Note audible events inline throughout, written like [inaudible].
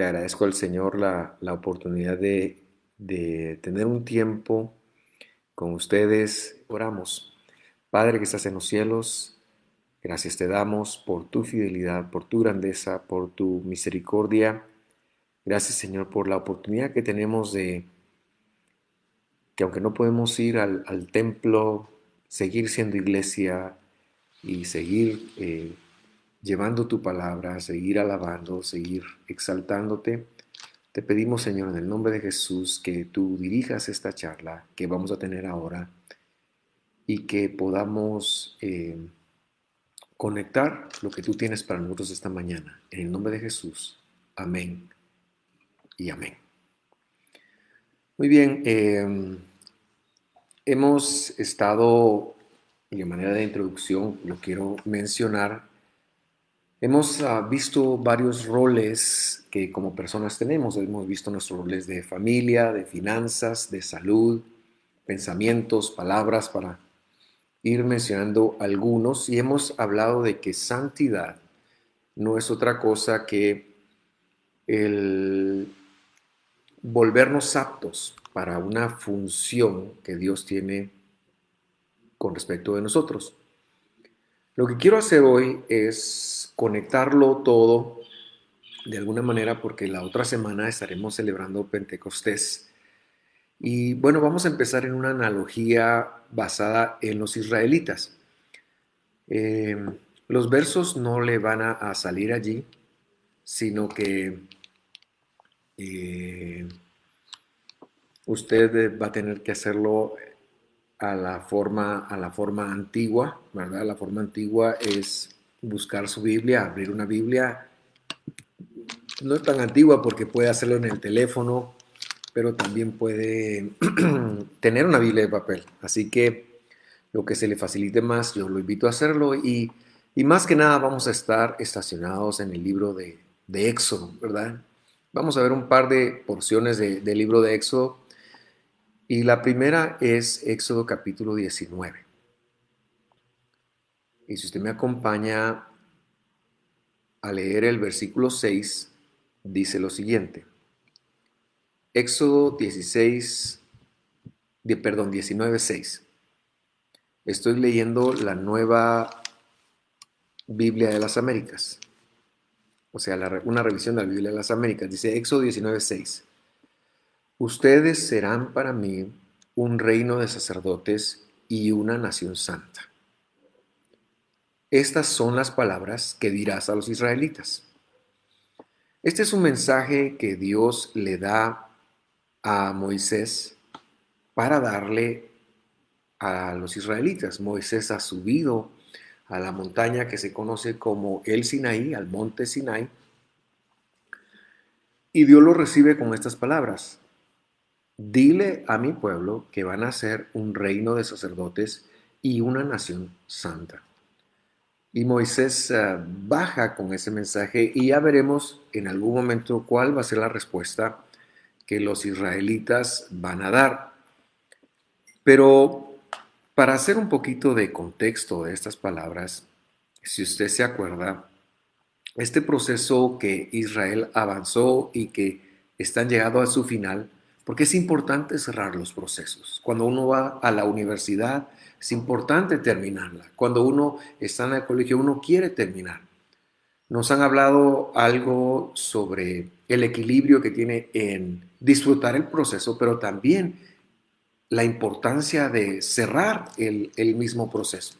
le agradezco al Señor la, oportunidad de, de tener un tiempo con ustedes. Oramos. Padre que estás en los cielos, gracias te damos por tu fidelidad, por tu grandeza, por tu misericordia. Gracias Señor por la oportunidad que tenemos de que aunque no podemos ir al, templo, seguir siendo iglesia y seguir eh, llevando tu palabra, seguir alabando, seguir exaltándote. Te pedimos, Señor, en el nombre de Jesús, que tú dirijas esta charla que vamos a tener ahora y que podamos eh, conectar lo que tú tienes para nosotros esta mañana. En el nombre de Jesús. Amén y amén. Muy bien, em, hemos estado, de manera de introducción, lo quiero mencionar, Hemos ah, visto varios roles que como personas tenemos. Hemos visto nuestros roles de familia, de finanzas, de salud, pensamientos, palabras, para ir mencionando algunos. Y hemos hablado de que santidad no es otra cosa que el volvernos aptos para una función que Dios tiene con respecto de nosotros. Lo que quiero hacer hoy es conectarlo todo de alguna manera porque la otra semana estaremos celebrando Pentecostés. Y bueno, vamos a empezar en una analogía basada en los israelitas. Eh, los versos no le van a, salir allí, sino que eh, usted va a tener que hacerlo a la forma, a la forma antigua, ¿verdad? La forma antigua es buscar su Biblia, abrir una Biblia. No es tan antigua porque puede hacerlo en el teléfono, pero también puede [clears throat] tener una Biblia de papel. Así que lo que se le facilite más, yo lo invito a hacerlo. Y, más que nada vamos a estar estacionados en el libro de, Éxodo, ¿verdad? Vamos a ver un par de porciones del libro de Éxodo y la primera es Éxodo capítulo 19. Y si usted me acompaña a leer el versículo 6, dice lo siguiente. Éxodo 16, de, perdón, 19, 6. Estoy leyendo la nueva Biblia de las Américas. O sea, una revisión de la Biblia de las Américas. Dice Éxodo 19, 6. Ustedes serán para mí un reino de sacerdotes y una nación santa. Estas son las palabras que dirás a los israelitas. Este es un mensaje que Dios le da a Moisés para darle a los israelitas. Moisés ha subido a la montaña que se conoce como el Sinaí, al monte Sinai, y Dios lo recibe con estas palabras. Dile a mi pueblo que van a ser un reino de sacerdotes y una nación santa. Y Moisés eh, baja con ese mensaje y ya veremos en algún momento cuál va a ser la respuesta que los israelitas van a dar. Pero para hacer un poquito de contexto de estas palabras, si usted se acuerda, este proceso que Israel avanzó y que están llegando a su final, porque es importante cerrar los procesos. Cuando uno va a la universidad, es importante terminarla. Cuando uno está en el colegio, uno quiere terminar. Nos han hablado algo sobre el equilibrio que tiene en disfrutar el proceso, pero también la importancia de cerrar el, el mismo proceso.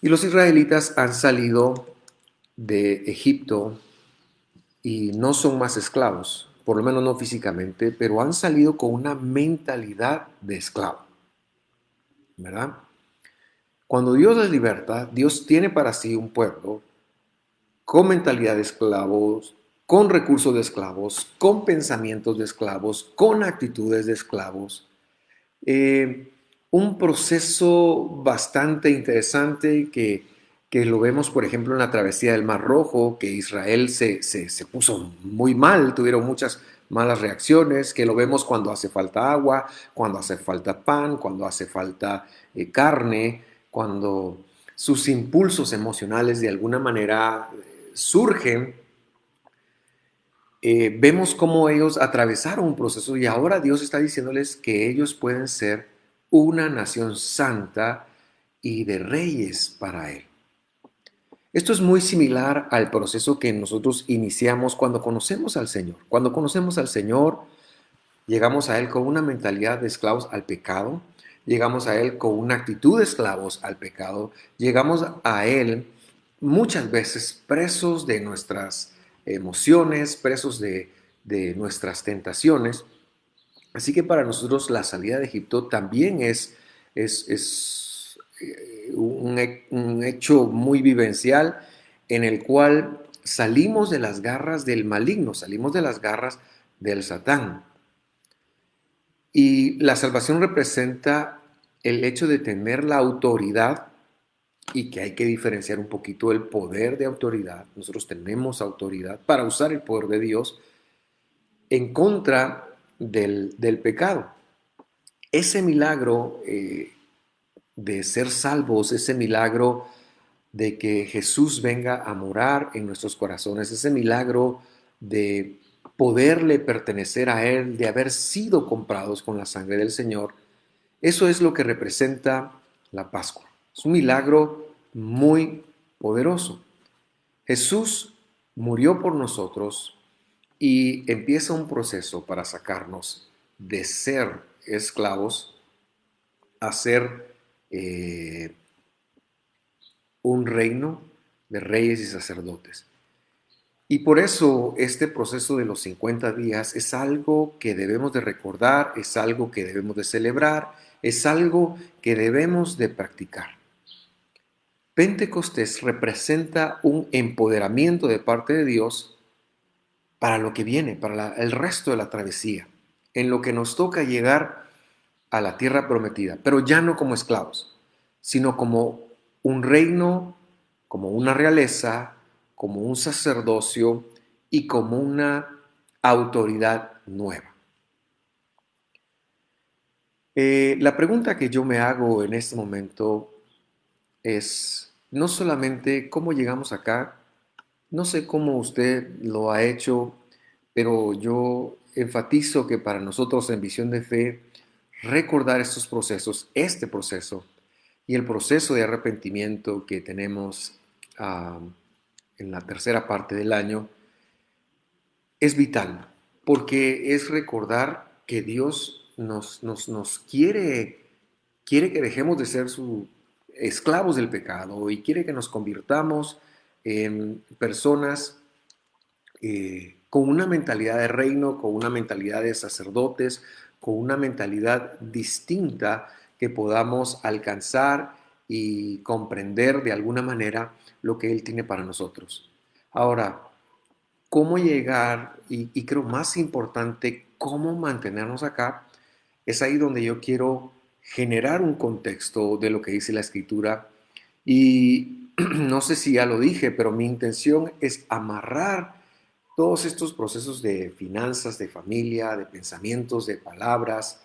Y los israelitas han salido de Egipto y no son más esclavos, por lo menos no físicamente, pero han salido con una mentalidad de esclavo. ¿Verdad? Cuando Dios les liberta, Dios tiene para sí un pueblo con mentalidad de esclavos, con recursos de esclavos, con pensamientos de esclavos, con actitudes de esclavos. Eh, un proceso bastante interesante que que lo vemos, por ejemplo, en la travesía del Mar Rojo, que Israel se, puso muy mal, tuvieron muchas malas reacciones, que lo vemos cuando hace falta agua, cuando hace falta pan, cuando hace falta eh, carne, cuando sus impulsos emocionales de alguna manera eh, surgen. eh, vemos cómo ellos atravesaron un proceso y ahora Dios está diciéndoles que ellos pueden ser una nación santa y de reyes para Él. Esto es muy similar al proceso que nosotros iniciamos cuando conocemos al Señor. Cuando conocemos al Señor, llegamos a Él con una mentalidad de esclavos al pecado, llegamos a Él con una actitud de esclavos al pecado, llegamos a Él muchas veces presos de nuestras emociones, presos de, nuestras tentaciones. Así que para nosotros la salida de Egipto también es, es, eh, un, hecho muy vivencial en el cual salimos de las garras del maligno, salimos de las garras del Satán. Y la salvación representa el hecho de tener la autoridad y que hay que diferenciar un poquito el poder de autoridad. Nosotros tenemos autoridad para usar el poder de Dios en contra del, pecado. Ese milagro eh, de ser salvos, ese milagro de que Jesús venga a morar en nuestros corazones, ese milagro de poderle pertenecer a Él, de haber sido comprados con la sangre del Señor, eso es lo que representa la Pascua. Es un milagro muy poderoso. Jesús murió por nosotros y empieza un proceso para sacarnos de ser esclavos a ser eh, un reino de reyes y sacerdotes. Y por eso este proceso de los 50 días es algo que debemos de recordar, es algo que debemos de celebrar, es algo que debemos de practicar. Pentecostés representa un empoderamiento de parte de Dios para lo que viene, para el resto de la travesía, en lo que nos toca llegar a la tierra prometida, pero ya no como esclavos, sino como un reino, como una realeza, como un sacerdocio y como una autoridad nueva. Eh, la pregunta que yo me hago en este momento es no solamente cómo llegamos acá, no sé cómo usted lo ha hecho, pero yo enfatizo que para nosotros en visión de fe, recordar estos procesos, este proceso y el proceso de arrepentimiento que tenemos en la tercera parte del año, es vital, porque es recordar que Dios nos, nos, quiere, quiere que dejemos de ser su, esclavos del pecado y quiere que nos convirtamos en personas eh, con una mentalidad de reino, con una mentalidad de sacerdotes, con una mentalidad distinta que podamos alcanzar y comprender de alguna manera lo que Él tiene para nosotros. Ahora, ¿cómo llegar? Y, creo más importante, ¿cómo mantenernos acá? Es ahí donde yo quiero generar un contexto de lo que dice la escritura. Y [clears throat] no sé si ya lo dije, pero mi intención es amarrar todos estos procesos de finanzas, de familia, de pensamientos, de palabras,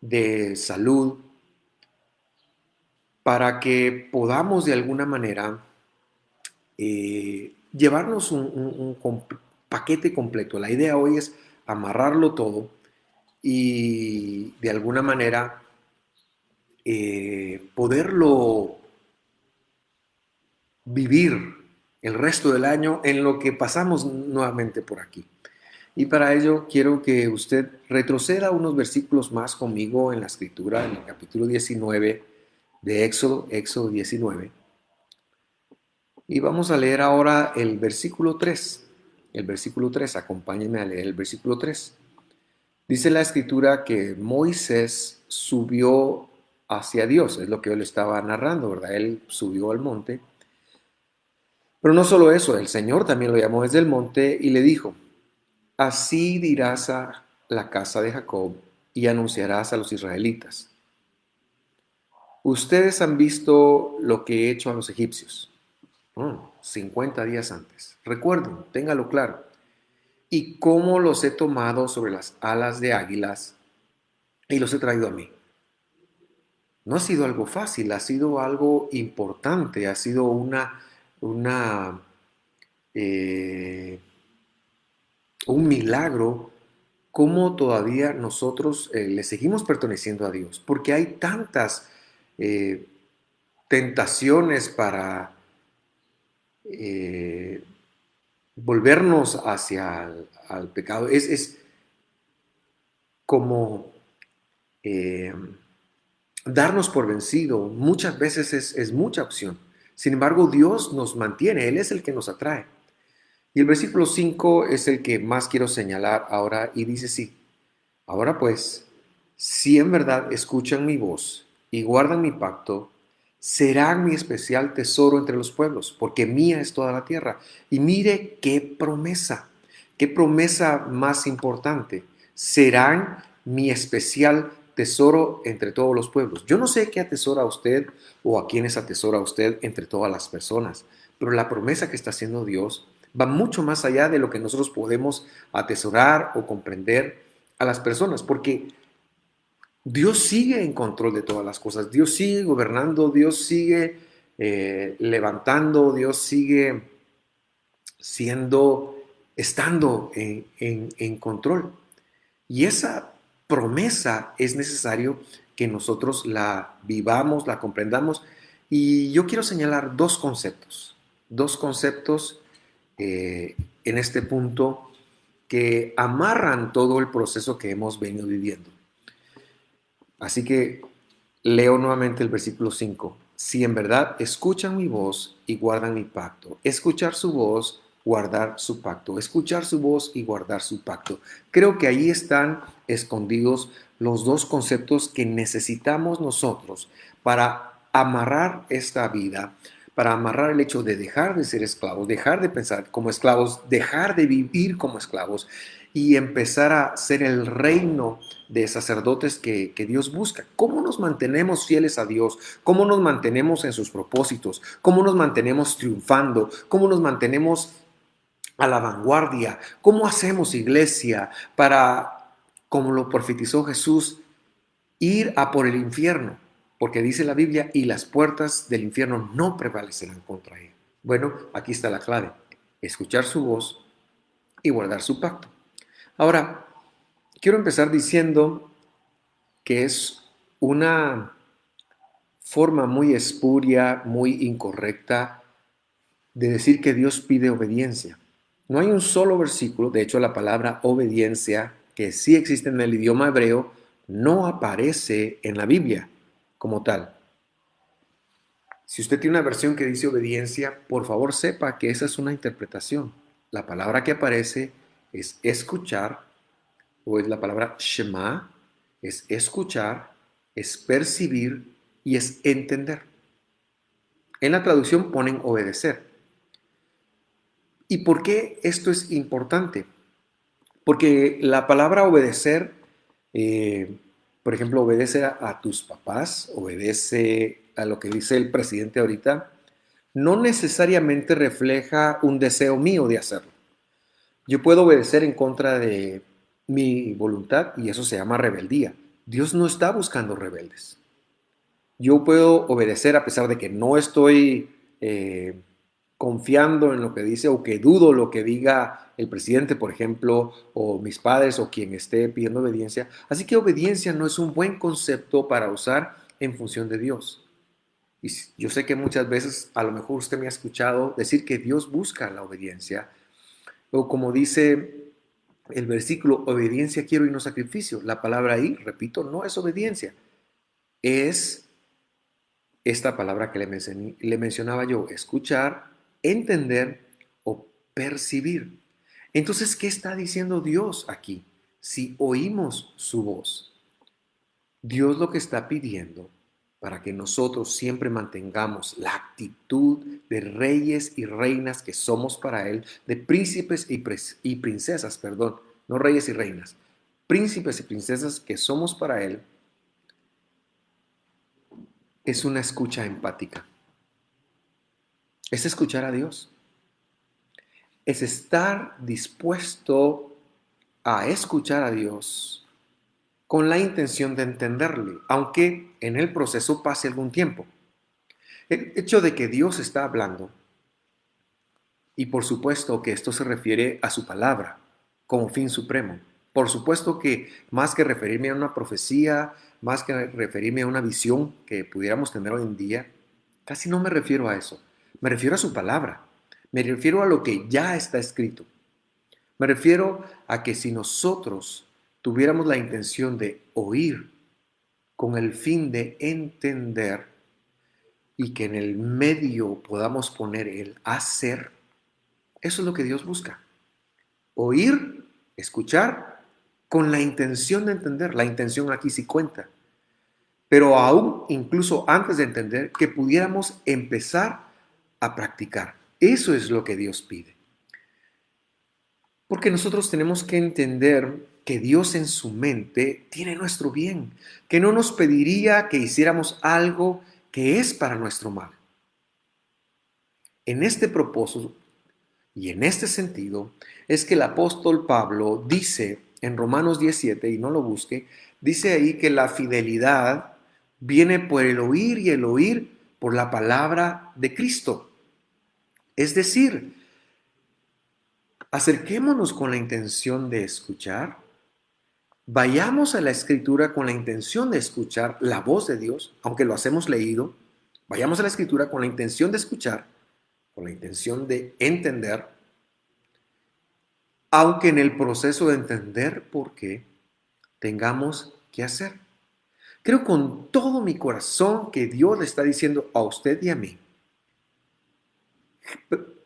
de salud, para que podamos de alguna manera eh, llevarnos un paquete completo. La idea hoy es amarrarlo todo y de alguna manera eh, poderlo vivir el resto del año en lo que pasamos nuevamente por aquí. Y para ello quiero que usted retroceda unos versículos más conmigo en la escritura, en el capítulo 19 de Éxodo, Éxodo 19. Y vamos a leer ahora el versículo 3. El versículo 3, acompáñenme a leer el versículo 3. Dice la escritura que Moisés subió hacia Dios, es lo que le estaba narrando, ¿verdad? Él subió al monte. Pero no solo eso, el Señor también lo llamó desde el monte y le dijo, así dirás a la casa de Jacob y anunciarás a los israelitas. Ustedes han visto lo que he hecho a los egipcios, 50 días antes. Recuerden, téngalo claro y cómo los he tomado sobre las alas de águilas y los he traído a mí. No ha sido algo fácil, ha sido algo importante, ha sido una, una, eh, un milagro cómo todavía nosotros eh, le seguimos perteneciendo a Dios, porque hay tantas eh, tentaciones para volvernos hacia el pecado. Es, es como darnos por vencido. Muchas veces es, es mucha opción. Sin embargo, Dios nos mantiene, Él es el que nos atrae. Y el versículo 5 es el que más quiero señalar ahora y dice sí. Ahora pues, si en verdad escuchan mi voz y guardan mi pacto, serán mi especial tesoro entre los pueblos, porque mía es toda la tierra. Y mire qué promesa, qué promesa más importante. Serán mi especial tesoro entre todos los pueblos. Yo no sé qué atesora usted o a quiénes atesora usted entre todas las personas, pero la promesa que está haciendo Dios va mucho más allá de lo que nosotros podemos atesorar o comprender a las personas, porque Dios sigue en control de todas las cosas, Dios sigue gobernando, Dios sigue eh, levantando, Dios sigue siendo, estando en, en control. Y esa promesa es necesario que nosotros la vivamos, la comprendamos. Y yo quiero señalar dos conceptos, dos conceptos eh, en este punto que amarran todo el proceso que hemos venido viviendo. Así que leo nuevamente el versículo 5. Si en verdad escuchan mi voz y guardan mi pacto, escuchar su voz, guardar su pacto, escuchar su voz y guardar su pacto. Creo que ahí están escondidos los dos conceptos que necesitamos nosotros para amarrar esta vida para amarrar el hecho de dejar de ser esclavos, dejar de pensar como esclavos, dejar de vivir como esclavos y empezar a ser el reino de sacerdotes que, Dios busca. ¿Cómo nos mantenemos fieles a Dios? ¿Cómo nos mantenemos en sus propósitos? ¿Cómo nos mantenemos triunfando? ¿Cómo nos mantenemos a la vanguardia? ¿Cómo hacemos iglesia para, como lo profetizó Jesús, ir a por el infierno? porque dice la Biblia, y las puertas del infierno no prevalecerán contra él. Bueno, aquí está la clave, escuchar su voz y guardar su pacto. Ahora, quiero empezar diciendo que es una forma muy espuria, muy incorrecta de decir que Dios pide obediencia. No hay un solo versículo, de hecho la palabra obediencia, que sí existe en el idioma hebreo, no aparece en la Biblia como tal. Si usted tiene una versión que dice obediencia, por favor sepa que esa es una interpretación. La palabra que aparece es escuchar, o es la palabra Shema, es escuchar, es percibir y es entender. En la traducción ponen obedecer. ¿Y por qué esto es importante? Porque la palabra obedecer eh, por ejemplo, obedece a, tus papás, obedece a lo que dice el presidente ahorita, no necesariamente refleja un deseo mío de hacerlo. Yo puedo obedecer en contra de mi voluntad y eso se llama rebeldía. Dios no está buscando rebeldes. Yo puedo obedecer a pesar de que no estoy eh, confiando en lo que dice o que dudo lo que diga el presidente, por ejemplo, o mis padres o quien esté pidiendo obediencia. Así que obediencia no es un buen concepto para usar en función de Dios. Y yo sé que muchas veces a lo mejor usted me ha escuchado decir que Dios busca la obediencia. O como dice el versículo, obediencia quiero y no sacrificio. La palabra ahí, repito, no es obediencia. Es esta palabra que le, mencionaba yo, escuchar, entender o percibir. Entonces, ¿qué está diciendo Dios aquí? Si oímos su voz, Dios lo que está pidiendo para que nosotros siempre mantengamos la actitud de reyes y reinas que somos para Él, de príncipes y, princesas, perdón, no reyes y reinas, príncipes y princesas que somos para Él, es una escucha empática es escuchar a Dios. Es estar dispuesto a escuchar a Dios con la intención de entenderle, aunque en el proceso pase algún tiempo. El hecho de que Dios está hablando, y por supuesto que esto se refiere a su palabra, como fin supremo. Por supuesto que más que referirme a una profecía, más que referirme a una visión que pudiéramos tener hoy en día, casi no me refiero a eso. Me refiero a su palabra. Me refiero a lo que ya está escrito. Me refiero a que si nosotros tuviéramos la intención de oír con el fin de entender y que en el medio podamos poner el hacer, eso es lo que Dios busca. Oír, escuchar, con la intención de entender. La intención aquí sí cuenta. Pero aún, incluso antes de entender, que pudiéramos empezar a practicar. Eso es lo que Dios pide. Porque nosotros tenemos que entender que Dios en su mente tiene nuestro bien, que no nos pediría que hiciéramos algo que es para nuestro mal. En este propósito y en este sentido es que el apóstol Pablo dice en Romanos 17, y no lo busque, dice ahí que la fidelidad viene por el oír y el oír por la palabra de Cristo. Es decir, acerquémonos con la intención de escuchar, vayamos a la escritura con la intención de escuchar la voz de Dios, aunque lo hacemos leído, vayamos a la escritura con la intención de escuchar, con la intención de entender, aunque en el proceso de entender por qué tengamos que hacer. Creo con todo mi corazón que Dios le está diciendo a usted y a mí,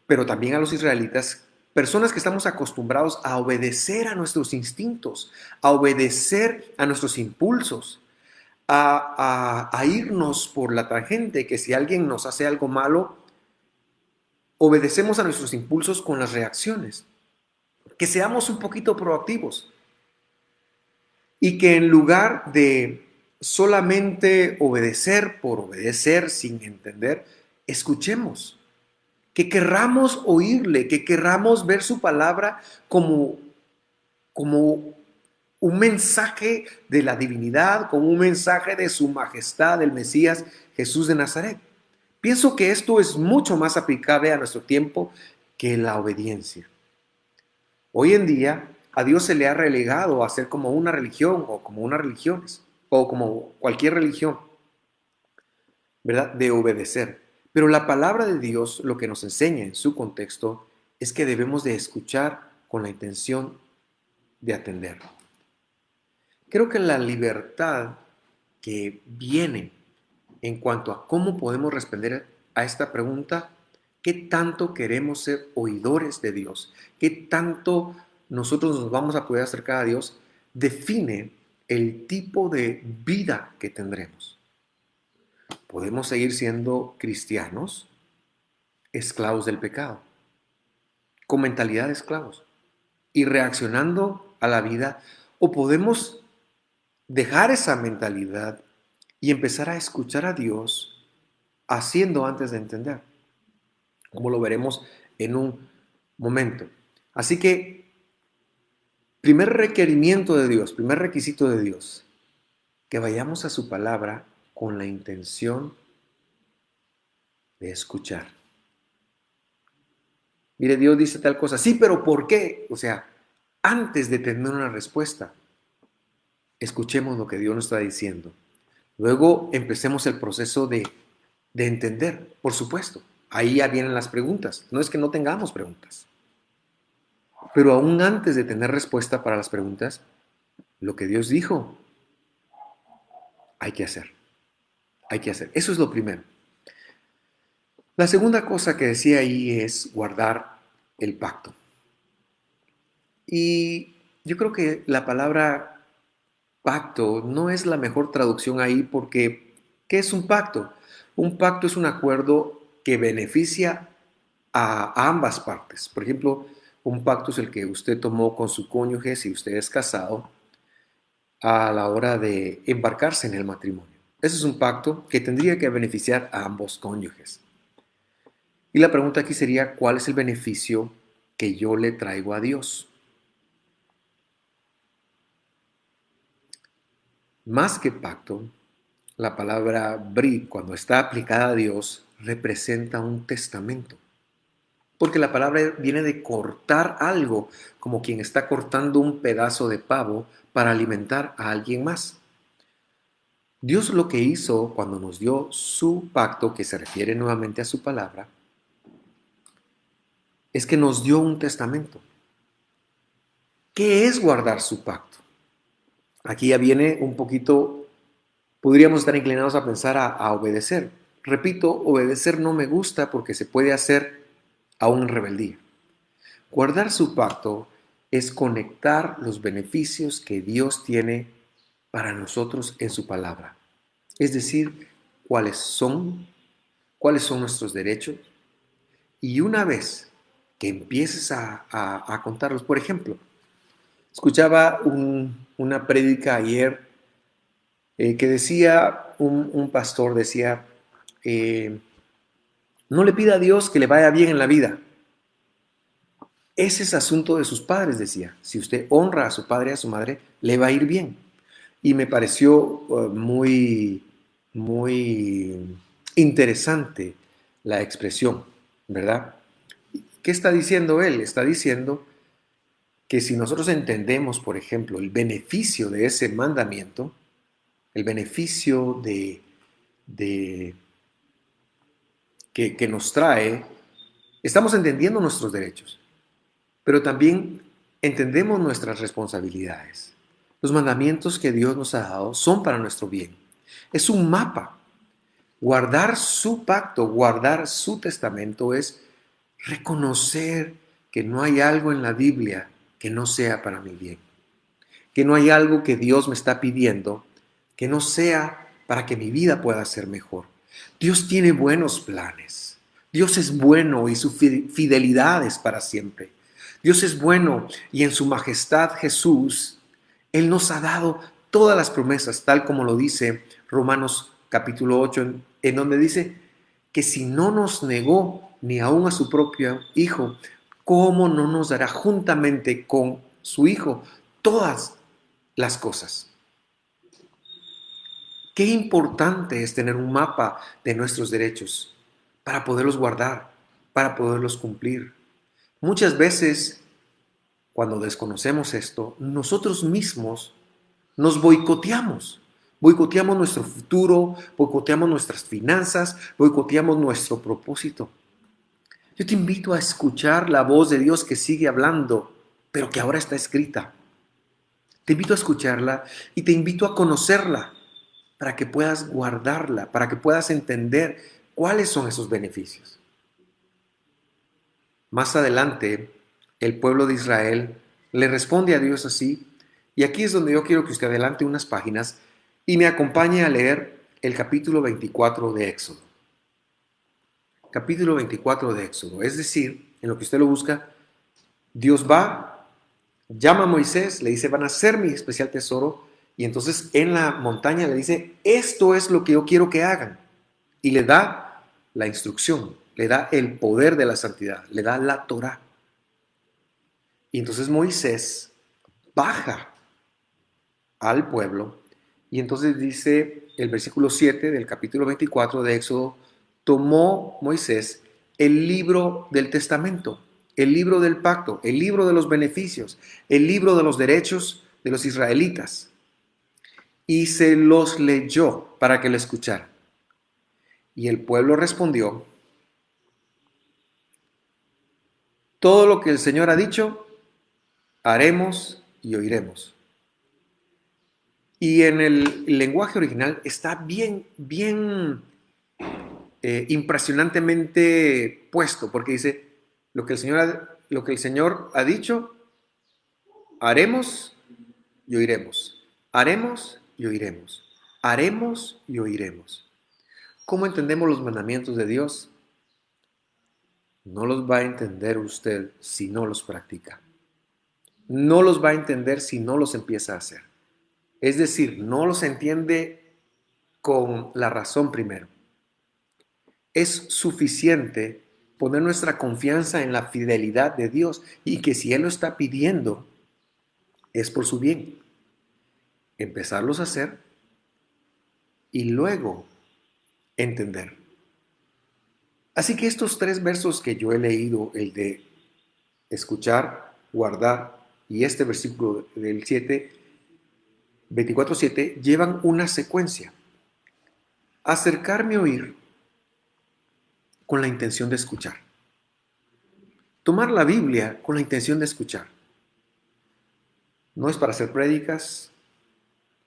pero también a los israelitas, personas que estamos acostumbrados a obedecer a nuestros instintos, a obedecer a nuestros impulsos, a, a, irnos por la tangente, que si alguien nos hace algo malo, obedecemos a nuestros impulsos con las reacciones. Que seamos un poquito proactivos. Y que en lugar de solamente obedecer por obedecer sin entender, escuchemos, que querramos oírle, que querramos ver su palabra como, como un mensaje de la divinidad, como un mensaje de su majestad, el Mesías Jesús de Nazaret. Pienso que esto es mucho más aplicable a nuestro tiempo que la obediencia. Hoy en día a Dios se le ha relegado a ser como una religión o como unas religiones o como cualquier religión, ¿verdad? De obedecer. Pero la palabra de Dios lo que nos enseña en su contexto es que debemos de escuchar con la intención de atender. Creo que la libertad que viene en cuanto a cómo podemos responder a esta pregunta ¿Qué tanto queremos ser oidores de Dios? ¿Qué tanto nosotros nos vamos a poder acercar a Dios? Define el tipo de vida que tendremos. Podemos seguir siendo cristianos, esclavos del pecado, con mentalidad de esclavos y reaccionando a la vida, o podemos dejar esa mentalidad y empezar a escuchar a Dios haciendo antes de entender como lo veremos en un momento. Así que, primer requerimiento de Dios, primer requisito de Dios, que vayamos a su palabra con la intención de escuchar. Mire, Dios dice tal cosa, sí, pero ¿por qué? O sea, antes de tener una respuesta, escuchemos lo que Dios nos está diciendo. Luego empecemos el proceso de, de entender, por supuesto. Ahí ya vienen las preguntas. No es que no tengamos preguntas. Pero aún antes de tener respuesta para las preguntas, lo que Dios dijo, hay que hacer. Hay que hacer. Eso es lo primero. La segunda cosa que decía ahí es guardar el pacto. Y yo creo que la palabra pacto no es la mejor traducción ahí porque ¿qué es un pacto? Un pacto es un acuerdo que beneficia a ambas partes. Por ejemplo, un pacto es el que usted tomó con su cónyuge si usted es casado a la hora de embarcarse en el matrimonio. Ese es un pacto que tendría que beneficiar a ambos cónyuges. Y la pregunta aquí sería, ¿cuál es el beneficio que yo le traigo a Dios? Más que pacto, la palabra bri, cuando está aplicada a Dios, representa un testamento. Porque la palabra viene de cortar algo, como quien está cortando un pedazo de pavo para alimentar a alguien más. Dios lo que hizo cuando nos dio su pacto, que se refiere nuevamente a su palabra, es que nos dio un testamento. ¿Qué es guardar su pacto? Aquí ya viene un poquito, podríamos estar inclinados a pensar a, obedecer. Repito, obedecer no me gusta porque se puede hacer aún en rebeldía. Guardar su pacto es conectar los beneficios que Dios tiene para nosotros en su palabra. Es decir, cuáles son, cuáles son nuestros derechos. Y una vez que empieces a, contarlos, por ejemplo, escuchaba una prédica ayer eh, que decía, un, pastor decía, eh, no le pida a Dios que le vaya bien en la vida, ese es asunto de sus padres, decía. Si usted honra a su padre y a su madre, le va a ir bien. Y me pareció uh, muy, muy interesante la expresión, ¿verdad? ¿Qué está diciendo él? Está diciendo que si nosotros entendemos, por ejemplo, el beneficio de ese mandamiento, el beneficio de, que nos trae, estamos entendiendo nuestros derechos pero también entendemos nuestras responsabilidades. Los mandamientos que Dios nos ha dado son para nuestro bien. Es un mapa. Guardar su pacto, guardar su testamento es reconocer que no hay algo en la Biblia que no sea para mi bien. Que no hay algo que Dios me está pidiendo que no sea para que mi vida pueda ser mejor. Dios tiene buenos planes. Dios es bueno y su fidelidad es para siempre. Dios es bueno y en su majestad Jesús, Él nos ha dado todas las promesas, tal como lo dice Romanos capítulo 8, en, donde dice que si no nos negó ni aún a su propio Hijo, ¿cómo no nos dará juntamente con su Hijo todas las cosas? Qué importante es tener un mapa de nuestros derechos para poderlos guardar, para poderlos cumplir. Muchas veces, cuando desconocemos esto, nosotros mismos nos boicoteamos. Boicoteamos nuestro futuro, boicoteamos nuestras finanzas, boicoteamos nuestro propósito. Yo te invito a escuchar la voz de Dios que sigue hablando, pero que ahora está escrita. Te invito a escucharla y te invito a conocerla para que puedas guardarla, para que puedas entender cuáles son esos beneficios. Más adelante, el pueblo de Israel le responde a Dios así, y aquí es donde yo quiero que usted adelante unas páginas y me acompañe a leer el capítulo 24 de Éxodo. Capítulo 24 de Éxodo, es decir, en lo que usted lo busca, Dios va, llama a Moisés, le dice, van a ser mi especial tesoro, y entonces en la montaña le dice, esto es lo que yo quiero que hagan, y le da la instrucción le da el poder de la santidad, le da la Torah. Y entonces Moisés baja al pueblo y entonces dice el versículo 7 del capítulo 24 de Éxodo, tomó Moisés el libro del testamento, el libro del pacto, el libro de los beneficios, el libro de los derechos de los israelitas y se los leyó para que le escucharan. Y el pueblo respondió, Todo lo que el Señor ha dicho, haremos y oiremos. Y en el lenguaje original está bien, bien eh, impresionantemente puesto, porque dice, lo que, el Señor lo que el Señor ha dicho, haremos y oiremos. Haremos y oiremos. Haremos y oiremos. ¿Cómo entendemos los mandamientos de Dios? no los va a entender usted si no los practica. No los va a entender si no los empieza a hacer. Es decir, no los entiende con la razón primero. Es suficiente poner nuestra confianza en la fidelidad de Dios y que si Él lo está pidiendo, es por su bien. Empezarlos a hacer y luego entender. Así que estos tres versos que yo he leído, el de escuchar, guardar y este versículo del 7, 24.7, llevan una secuencia. Acercarme a oír con la intención de escuchar. Tomar la Biblia con la intención de escuchar. No es para hacer prédicas,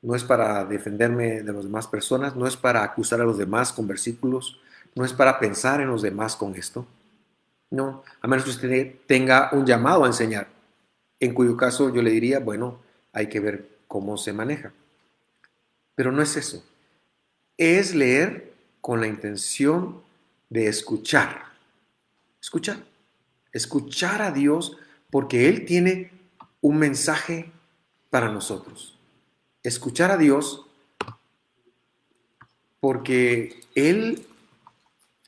no es para defenderme de las demás personas, no es para acusar a los demás con versículos, no es para pensar en los demás con esto. No, a menos que usted tenga un llamado a enseñar, en cuyo caso yo le diría, bueno, hay que ver cómo se maneja. Pero no es eso. Es leer con la intención de escuchar. Escuchar. Escuchar a Dios porque Él tiene un mensaje para nosotros escuchar a Dios porque Él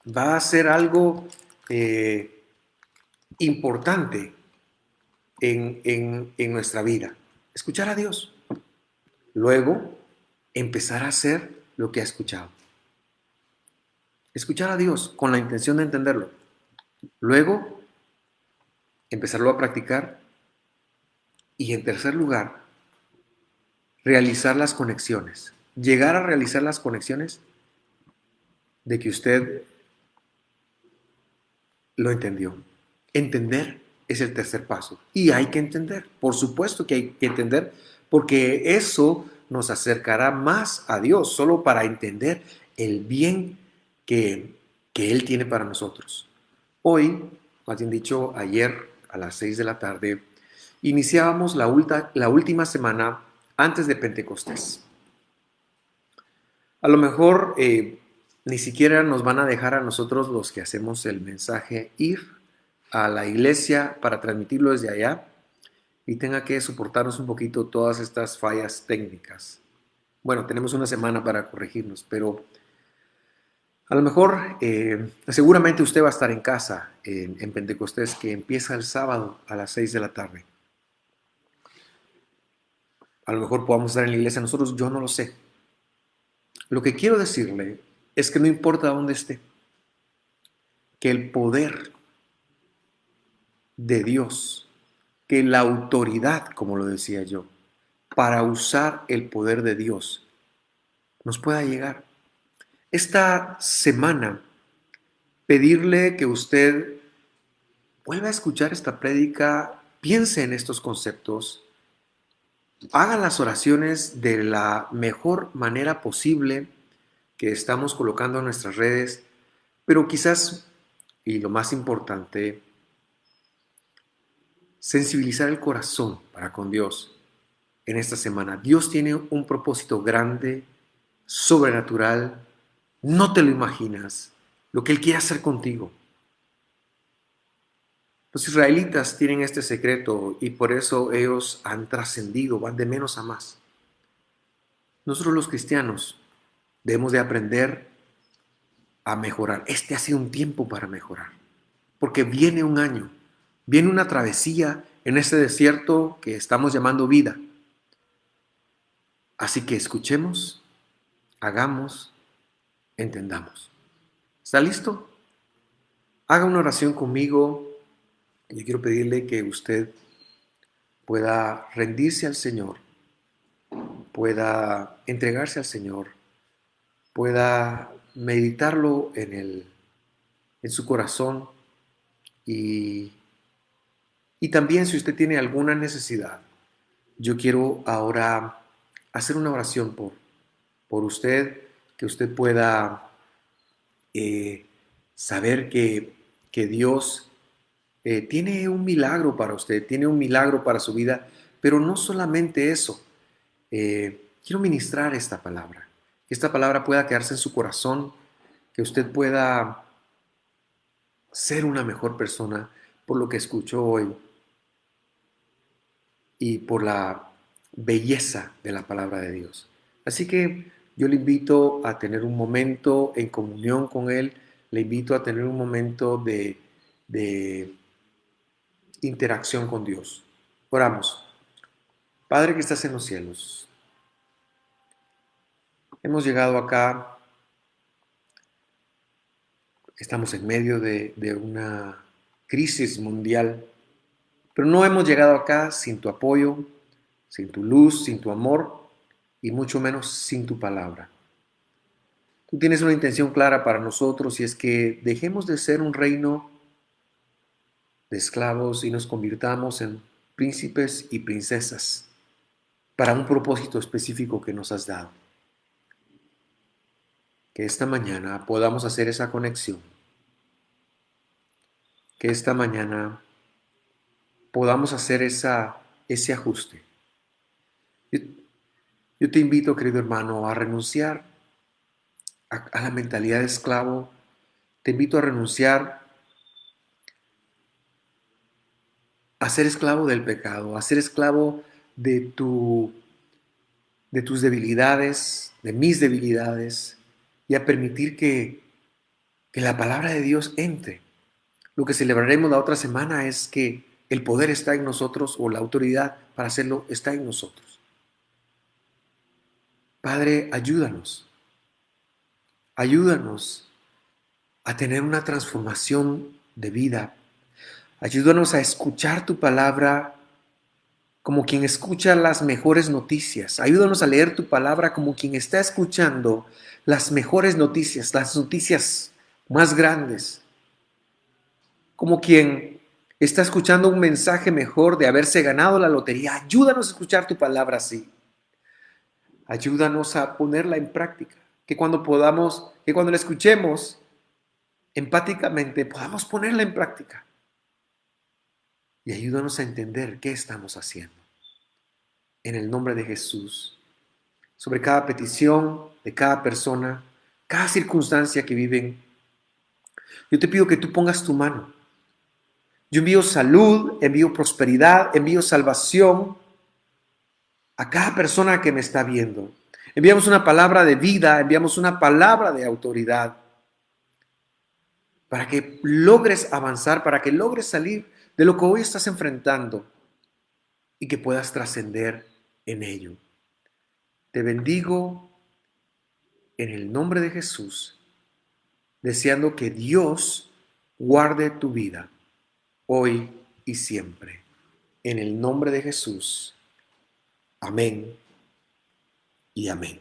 va a hacer algo eh, importante en, en nuestra vida. Escuchar a Dios. Luego, empezar a hacer lo que ha escuchado. Escuchar a Dios con la intención de entenderlo. Luego, empezarlo a practicar. Y en tercer lugar, realizar las conexiones, llegar a realizar las conexiones de que usted lo entendió. Entender es el tercer paso. Y hay que entender, por supuesto que hay que entender, porque eso nos acercará más a Dios, solo para entender el bien que, que Él tiene para nosotros. Hoy, más bien dicho, ayer a las 6 de la tarde, iniciábamos la, la última semana antes de Pentecostés. A lo mejor eh, ni siquiera nos van a dejar a nosotros los que hacemos el mensaje ir a la iglesia para transmitirlo desde allá y tenga que soportarnos un poquito todas estas fallas técnicas. Bueno, tenemos una semana para corregirnos, pero a lo mejor eh, seguramente usted va a estar en casa en, en Pentecostés que empieza el sábado a las 6 de la tarde a lo mejor podamos estar en la iglesia nosotros, yo no lo sé. Lo que quiero decirle es que no importa dónde esté, que el poder de Dios, que la autoridad, como lo decía yo, para usar el poder de Dios, nos pueda llegar. Esta semana, pedirle que usted vuelva a escuchar esta prédica, piense en estos conceptos, hagan las oraciones de la mejor manera posible que estamos colocando en nuestras redes, pero quizás, y lo más importante, sensibilizar el corazón para con Dios en esta semana. Dios tiene un propósito grande, sobrenatural, no te lo imaginas, lo que Él quiere hacer contigo. Los israelitas tienen este secreto y por eso ellos han trascendido, van de menos a más. Nosotros los cristianos debemos de aprender a mejorar. Este ha sido un tiempo para mejorar, porque viene un año, viene una travesía en este desierto que estamos llamando vida. Así que escuchemos, hagamos, entendamos. ¿Está listo? Haga una oración conmigo yo quiero pedirle que usted pueda rendirse al Señor, pueda entregarse al Señor, pueda meditarlo en, el, en su corazón y, y también si usted tiene alguna necesidad, yo quiero ahora hacer una oración por, por usted, que usted pueda eh, saber que, que Dios eh, tiene un milagro para usted, tiene un milagro para su vida, pero no solamente eso. Eh, quiero ministrar esta palabra, que esta palabra pueda quedarse en su corazón, que usted pueda ser una mejor persona por lo que escuchó hoy y por la belleza de la palabra de Dios. Así que yo le invito a tener un momento en comunión con Él, le invito a tener un momento de, de interacción con Dios. Oramos. Padre que estás en los cielos, hemos llegado acá Estamos en medio de, de una crisis mundial, pero no hemos llegado acá sin tu apoyo, sin tu luz, sin tu amor y mucho menos sin tu palabra. Tú tienes una intención clara para nosotros y es que dejemos de ser un reino de esclavos y nos convirtamos en príncipes y princesas para un propósito específico que nos has dado. Que esta mañana podamos hacer esa conexión. Que esta mañana podamos hacer esa, ese ajuste. Yo, te invito, querido hermano, a renunciar a, la mentalidad de esclavo, te invito a renunciar a ser esclavo del pecado, a ser esclavo de, tu, de tus debilidades, de mis debilidades, y a permitir que, que la palabra de Dios entre. Lo que celebraremos la otra semana es que el poder está en nosotros o la autoridad para hacerlo está en nosotros. Padre, ayúdanos Ayúdanos a tener una transformación de vida. Ayúdanos a escuchar tu palabra como quien escucha las mejores noticias. Ayúdanos a leer tu palabra como quien está escuchando las mejores noticias, las noticias más grandes. Como quien está escuchando un mensaje mejor de haberse ganado la lotería. Ayúdanos a escuchar tu palabra así. Ayúdanos a ponerla en práctica que cuando podamos, que cuando la escuchemos empáticamente, podamos ponerla en práctica. Y ayúdanos a entender qué estamos haciendo. En el nombre de Jesús, sobre cada petición de cada persona, cada circunstancia que viven, yo te pido que tú pongas tu mano. Yo envío salud, envío prosperidad, envío salvación a cada persona que me está viendo. Enviamos una palabra de vida, enviamos una palabra de autoridad para que logres avanzar, para que logres salir de lo que hoy estás enfrentando y que puedas trascender en ello. Te bendigo en el nombre de Jesús, deseando que Dios guarde tu vida hoy y siempre. En el nombre de Jesús. Amén y amén.